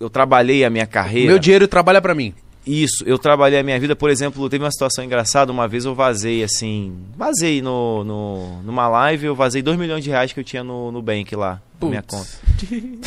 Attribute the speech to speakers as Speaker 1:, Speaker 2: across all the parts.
Speaker 1: eu trabalhei a minha carreira.
Speaker 2: Meu dinheiro trabalha pra mim.
Speaker 1: Isso, eu trabalhei a minha vida, por exemplo, teve uma situação engraçada, uma vez eu vazei assim, vazei no, no, numa live, eu vazei 2 milhões de reais que eu tinha no, no bank lá, na minha conta.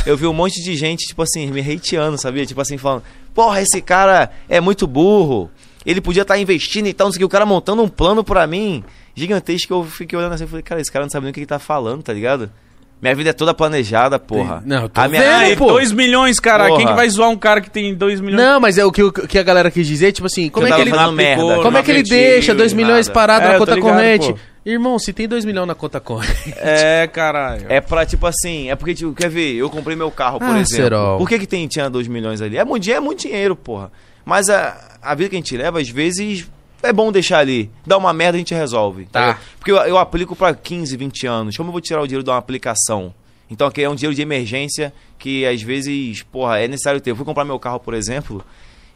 Speaker 1: Eu vi um monte de gente, tipo assim, me hateando, sabia? Tipo assim, falando, porra, esse cara é muito burro, ele podia estar investindo e tal, não sei o que, o cara montando um plano pra mim, gigantesco, eu fiquei olhando assim, falei, cara, esse cara não sabe nem o que ele tá falando, tá ligado? Minha vida é toda planejada, porra.
Speaker 2: Não, eu tô
Speaker 1: a minha...
Speaker 2: vendo,
Speaker 3: Aí,
Speaker 2: pô.
Speaker 3: 2 milhões, cara.
Speaker 1: Porra.
Speaker 3: Quem que vai zoar um cara que tem 2 milhões?
Speaker 2: Não, mas é o que, o que a galera quis dizer, tipo assim, como
Speaker 1: eu
Speaker 2: é que ele.
Speaker 1: merda,
Speaker 2: Como é que ele deixa
Speaker 1: em
Speaker 2: 2 milhões parado
Speaker 3: É,
Speaker 2: na conta
Speaker 3: ligado,
Speaker 2: corrente?
Speaker 3: pô.
Speaker 2: Irmão, se tem 2 milhões na conta corrente.
Speaker 3: É, caralho.
Speaker 1: É pra, tipo assim, é porque, tipo, quer ver, eu comprei meu carro, por
Speaker 2: Ah,
Speaker 1: exemplo.
Speaker 2: Serol.
Speaker 1: Por que que tem, tinha 2 milhões ali? É muito dinheiro, é muito dinheiro, porra. Mas a, a vida que a gente leva, às vezes, é bom deixar ali. Dá uma merda, a gente resolve.
Speaker 2: Tá.
Speaker 1: Porque eu, eu aplico pra 15, 20 anos. Como eu vou tirar o dinheiro de uma aplicação? Então, aqui é um dinheiro de emergência que, às vezes, porra, é necessário ter. Eu fui comprar meu carro, por exemplo,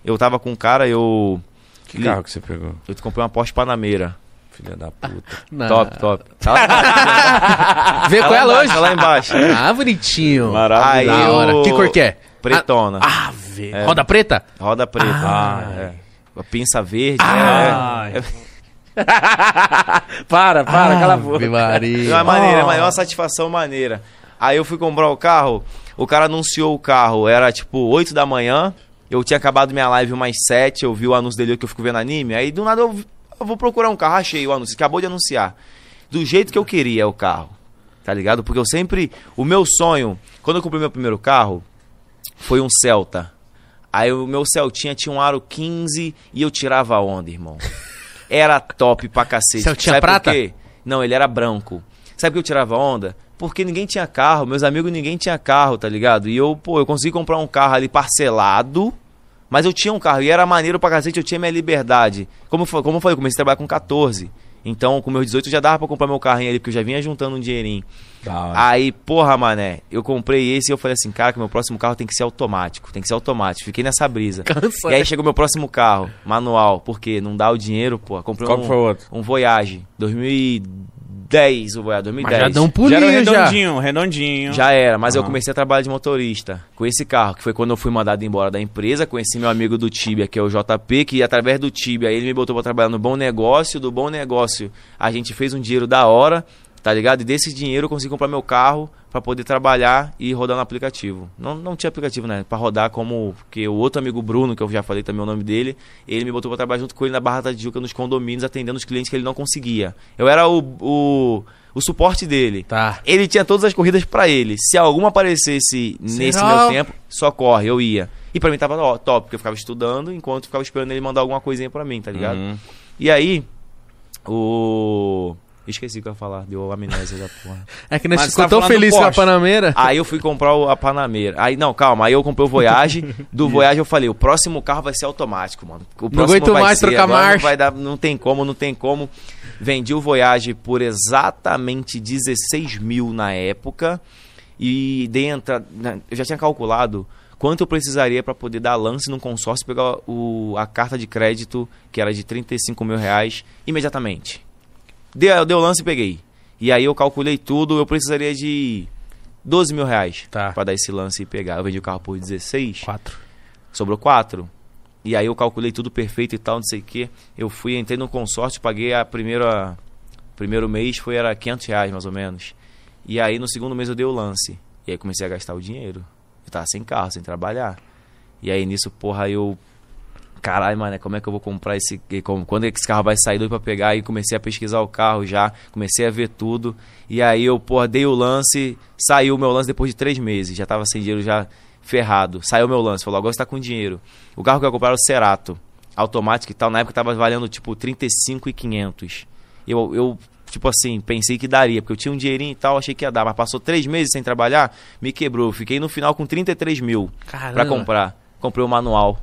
Speaker 1: eu tava com um cara, eu...
Speaker 3: Que carro que você pegou?
Speaker 1: Eu comprei uma Porsche Panamera.
Speaker 3: Filha da puta.
Speaker 2: Não.
Speaker 1: Top, top. Tá
Speaker 2: Vê com
Speaker 1: tá lá
Speaker 2: ela
Speaker 1: embaixo,
Speaker 2: hoje?
Speaker 1: tá lá embaixo.
Speaker 2: Ah, bonitinho.
Speaker 1: Aí
Speaker 2: Da
Speaker 1: eu-
Speaker 2: hora. Que cor que é?
Speaker 1: Pretona.
Speaker 2: Ah, vê. Roda preta?
Speaker 1: Roda preta.
Speaker 2: Ah.
Speaker 1: é. A pinça verde.
Speaker 3: Ai.
Speaker 1: é.
Speaker 3: Para, para, cala a boca.
Speaker 2: Ave
Speaker 1: É
Speaker 2: Maria.
Speaker 1: uma maneira,
Speaker 3: Oh.
Speaker 1: é uma satisfação maneira. Aí eu fui comprar o carro, o cara anunciou o carro, era tipo 8 da manhã, eu tinha acabado minha live umas 7, eu vi o anúncio dele que eu fico vendo anime, aí do nada eu, eu vou procurar um carro, achei o anúncio, acabou de anunciar. Do jeito que eu queria o carro, tá ligado? Porque eu sempre, o meu sonho, quando eu comprei meu primeiro carro, foi um Celta. Aí o meu Celtinha tinha um aro 15 e eu tirava onda, irmão. Era top pra cacete.
Speaker 2: Celtinha
Speaker 1: Sabe
Speaker 2: prata?
Speaker 1: Por quê? Não, ele era branco. Sabe por que eu tirava onda? Porque ninguém tinha carro, meus amigos ninguém tinha carro, tá ligado? E eu, pô, eu consegui comprar um carro ali parcelado, mas eu tinha um carro e era maneiro pra cacete, eu tinha minha liberdade. Como, foi- como eu falei, eu comecei a trabalhar com 14. Então, com meus 18 já dava pra comprar meu carrinho ali, porque eu já vinha juntando um dinheirinho.
Speaker 3: Hora.
Speaker 1: Aí, porra, mané, eu comprei esse e eu falei assim, cara, que meu próximo carro tem que ser automático, tem que ser automático. Fiquei nessa brisa.
Speaker 2: Cansa.
Speaker 1: E aí chegou meu próximo carro, manual, porque não dá o dinheiro, pô. Comprei
Speaker 3: Qual
Speaker 1: um,
Speaker 3: foi o outro?
Speaker 1: um Voyage, 2010, o Voyage, 2010.
Speaker 2: Mas já um
Speaker 3: Já era
Speaker 2: pulinho
Speaker 3: um
Speaker 2: já.
Speaker 3: redondinho, redondinho.
Speaker 1: Já era, mas eu
Speaker 3: Ah.
Speaker 1: comecei a trabalhar de motorista com esse carro, que foi quando eu fui mandado embora da empresa. Conheci meu amigo do Tibia, que é o JP, que através do Tibia ele me botou pra trabalhar no bom negócio. Do bom negócio a gente fez um dinheiro da hora, tá ligado? E desse dinheiro eu consegui comprar meu carro pra poder trabalhar e rodar no aplicativo. Não, não tinha aplicativo, né? Pra rodar como. Porque o outro amigo Bruno, que eu já falei também o nome dele, ele me botou pra trabalhar junto com ele na Barra da Tijuca, nos condomínios, atendendo os clientes que ele não conseguia. Eu era o, o, o suporte dele.
Speaker 2: Tá.
Speaker 1: Ele tinha todas as corridas pra ele. Se alguma aparecesse nesse
Speaker 2: Será?
Speaker 1: meu tempo, só corre, eu ia. E pra mim tava ó, top, porque eu ficava estudando enquanto eu ficava esperando ele mandar alguma coisinha pra mim, tá ligado?
Speaker 3: Uhum.
Speaker 1: E aí, o. Esqueci o que eu ia falar, deu amnésia da porra.
Speaker 2: É que nós ficou tão feliz com a. Panameira.
Speaker 1: Aí eu fui comprar o- a Panamera. Aí, não, calma, aí eu comprei o Voyage. Do Voyage eu falei, o próximo carro vai ser automático, mano. O próximo
Speaker 2: aguento mais
Speaker 1: ser,
Speaker 2: trocar marcha.
Speaker 1: Não vai dar, não tem como, não tem como. Vendi o Voyage por exatamente 16 mil na época. E dei entrada. Eu já tinha calculado quanto eu precisaria para poder dar lance num consórcio e pegar o, a carta de crédito, que era de 35 mil reais, imediatamente. Deu, deu lance e peguei. E aí eu calculei tudo, eu precisaria de 12 mil reais
Speaker 2: Tá.
Speaker 1: pra dar esse lance e pegar. Eu vendi o carro por 16,
Speaker 2: Quatro.
Speaker 1: sobrou 4. E aí eu calculei tudo perfeito e tal, não sei o que. Eu fui, entrei no consórcio, paguei a primeira. Primeiro mês foi era 500 reais mais ou menos. E aí no segundo mês eu dei o lance. E aí comecei a gastar o dinheiro. Eu tava sem carro, sem trabalhar. E aí nisso, porra, eu. Caralho, mano, como é que eu vou comprar esse. como- Quando é que esse carro vai sair doido pra pegar? Aí comecei a pesquisar o carro já, comecei a ver tudo. E aí eu, porra, dei o lance, saiu o meu lance depois de três meses. Já tava sem dinheiro, já ferrado. Saiu o meu lance, falou, agora você tá com dinheiro. O carro que eu ia comprar era o Cerato, automático e tal. Na época tava valendo tipo 35,500. Eu, eu, tipo assim, pensei que daria, porque eu tinha um dinheirinho e tal, achei que ia dar. Mas passou três meses sem trabalhar, me quebrou. Fiquei no final com 33 mil
Speaker 2: Caramba.
Speaker 1: pra comprar. Comprei o manual.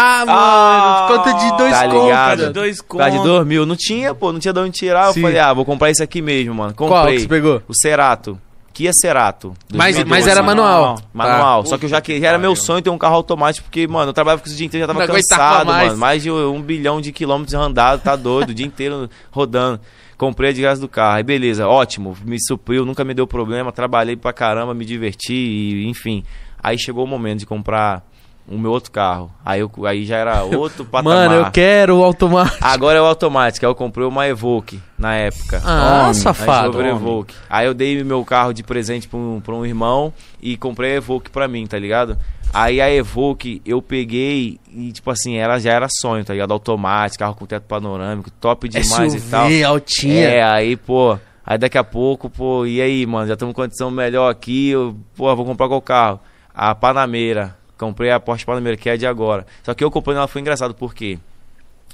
Speaker 2: Ah, mano,
Speaker 3: Ah,
Speaker 2: conta de dois
Speaker 1: tá
Speaker 2: contos.
Speaker 1: ligado?
Speaker 3: de dois
Speaker 1: Por causa de
Speaker 3: contos.
Speaker 1: 2 mil. Não tinha, pô, não tinha de onde tirar.
Speaker 2: Sim.
Speaker 1: Eu falei, ah, vou comprar isso aqui mesmo, mano.
Speaker 2: Qual
Speaker 1: Comprei.
Speaker 2: que você pegou?
Speaker 1: O Cerato. Kia Cerato.
Speaker 2: Mas,
Speaker 1: 2012.
Speaker 2: mas era manual. Tá.
Speaker 1: Manual. Só que eu já que
Speaker 3: que
Speaker 1: era meu sonho ter um carro automático, porque, mano, eu trabalhava com isso o dia inteiro, já tava
Speaker 2: Não
Speaker 1: cansado,
Speaker 2: mais.
Speaker 1: mano. Mais de um bilhão de quilômetros andado, tá doido, o dia inteiro rodando. Comprei a de graça do carro. Aí beleza, ótimo, me supriu, nunca me deu problema, trabalhei pra caramba, me diverti, e, enfim. Aí chegou o momento de comprar o meu outro carro. Aí, eu, aí já era outro patamar.
Speaker 2: Mano, eu quero o automático.
Speaker 1: Agora é o automático. Aí eu comprei uma Evoque na época.
Speaker 2: Ah,
Speaker 1: Aí
Speaker 2: safado.
Speaker 1: comprei Evoque. Aí eu dei meu carro de presente pra um, pra um irmão e comprei a Evoque pra mim, tá ligado? Aí a Evoque eu peguei e, tipo assim, ela já era sonho, tá ligado? Automático, carro com teto panorâmico, top demais e tal.
Speaker 2: SUV, altinha.
Speaker 1: É, aí, pô, aí daqui a pouco, pô, e aí, mano, já estamos com condição melhor aqui, eu, pô, vou comprar qual carro? A Panameira. Comprei a Porsche Panamera, é de agora. Só que eu comprei ela foi engraçado, por quê?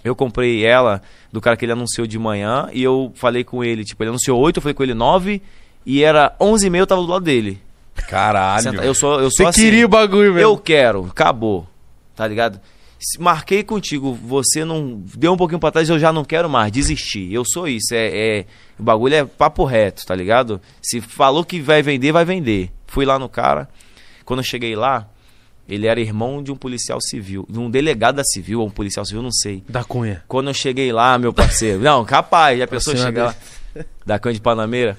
Speaker 1: Eu comprei ela do cara que ele anunciou de manhã e eu falei com ele, tipo, ele anunciou 8, eu falei com ele 9 e era 11 e meia eu tava do lado dele.
Speaker 3: Caralho.
Speaker 1: Eu sou, eu
Speaker 2: Você
Speaker 1: sou assim.
Speaker 2: queria o bagulho mesmo.
Speaker 1: Eu quero, acabou. Tá ligado? Marquei contigo, você não deu um pouquinho pra trás, eu já não quero mais, desisti. Eu sou isso, é, é- o bagulho é papo reto, tá ligado? Se falou que vai vender, vai vender. Fui lá no cara. Quando eu cheguei lá, ele era irmão de um policial civil, de um delegado da civil ou um policial civil, não sei.
Speaker 2: Da Cunha.
Speaker 1: Quando eu cheguei lá, meu parceiro. Não, capaz, pensou
Speaker 2: cima
Speaker 1: chegar lá. Da Cã de Panameira.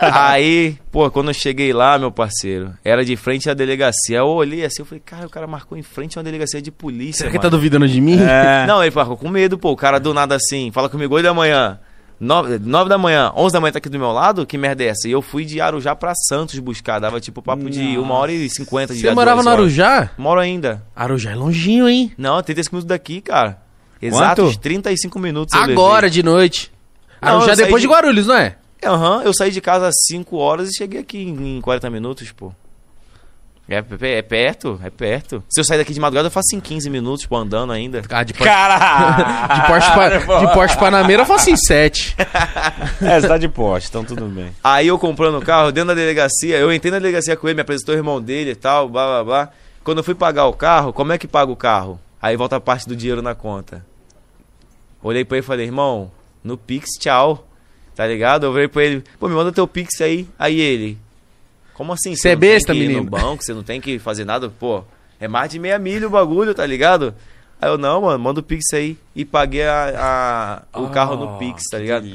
Speaker 1: Aí, pô, quando eu cheguei lá, meu parceiro, era de frente à delegacia. Eu olhei assim, eu falei, cara, o cara marcou em frente a uma delegacia de polícia.
Speaker 2: Será que
Speaker 1: mano.
Speaker 2: tá duvidando de mim?
Speaker 3: É.
Speaker 1: Não, ele marcou com medo, pô. O cara do nada assim, fala comigo 8 da manhã. 9, nove da manhã, 11 da manhã tá aqui do meu lado? Que merda é essa? E eu fui de Arujá pra Santos buscar. Dava tipo papo de 1 hora e 50 de
Speaker 2: Você morava no Arujá?
Speaker 1: Moro ainda.
Speaker 2: Arujá é longinho, hein?
Speaker 1: Não, 35 minutos daqui, cara. Exatos
Speaker 3: Quanto?
Speaker 1: 35 minutos
Speaker 2: Agora, de noite.
Speaker 1: Não,
Speaker 2: Arujá
Speaker 1: saí
Speaker 2: depois de
Speaker 1: de-
Speaker 2: Guarulhos, não é?
Speaker 1: Aham, eu saí de casa às 5 horas e cheguei aqui em, em 40 minutos, pô. É, é, é perto, é perto. Se eu sair daqui de madrugada, eu faço em 15 minutos, pô, andando ainda.
Speaker 2: Ah, de Porsche,
Speaker 3: Caralho.
Speaker 2: de Porsche, Pa- de Porsche Panamera eu faço em 7.
Speaker 3: É, você tá de poste, então tudo bem.
Speaker 1: Aí eu comprando o carro, dentro da delegacia, eu entrei na delegacia com ele, me apresentou o irmão dele e tal, blá blá blá. Quando eu fui pagar o carro, como é que paga o carro? Aí volta a parte do dinheiro na conta. Olhei pra ele e falei, irmão, no Pix, tchau. Tá ligado? Eu olhei pra ele, pô, me manda teu Pix aí. Aí ele, como assim?
Speaker 2: Cê é
Speaker 1: não tem
Speaker 2: besta, menino.
Speaker 1: no banco, você não tem que fazer nada? Pô, é mais de meia milha o bagulho, tá ligado? Aí eu, não, mano, manda o Pix aí. E paguei a, a- o carro no Pix, tá ligado?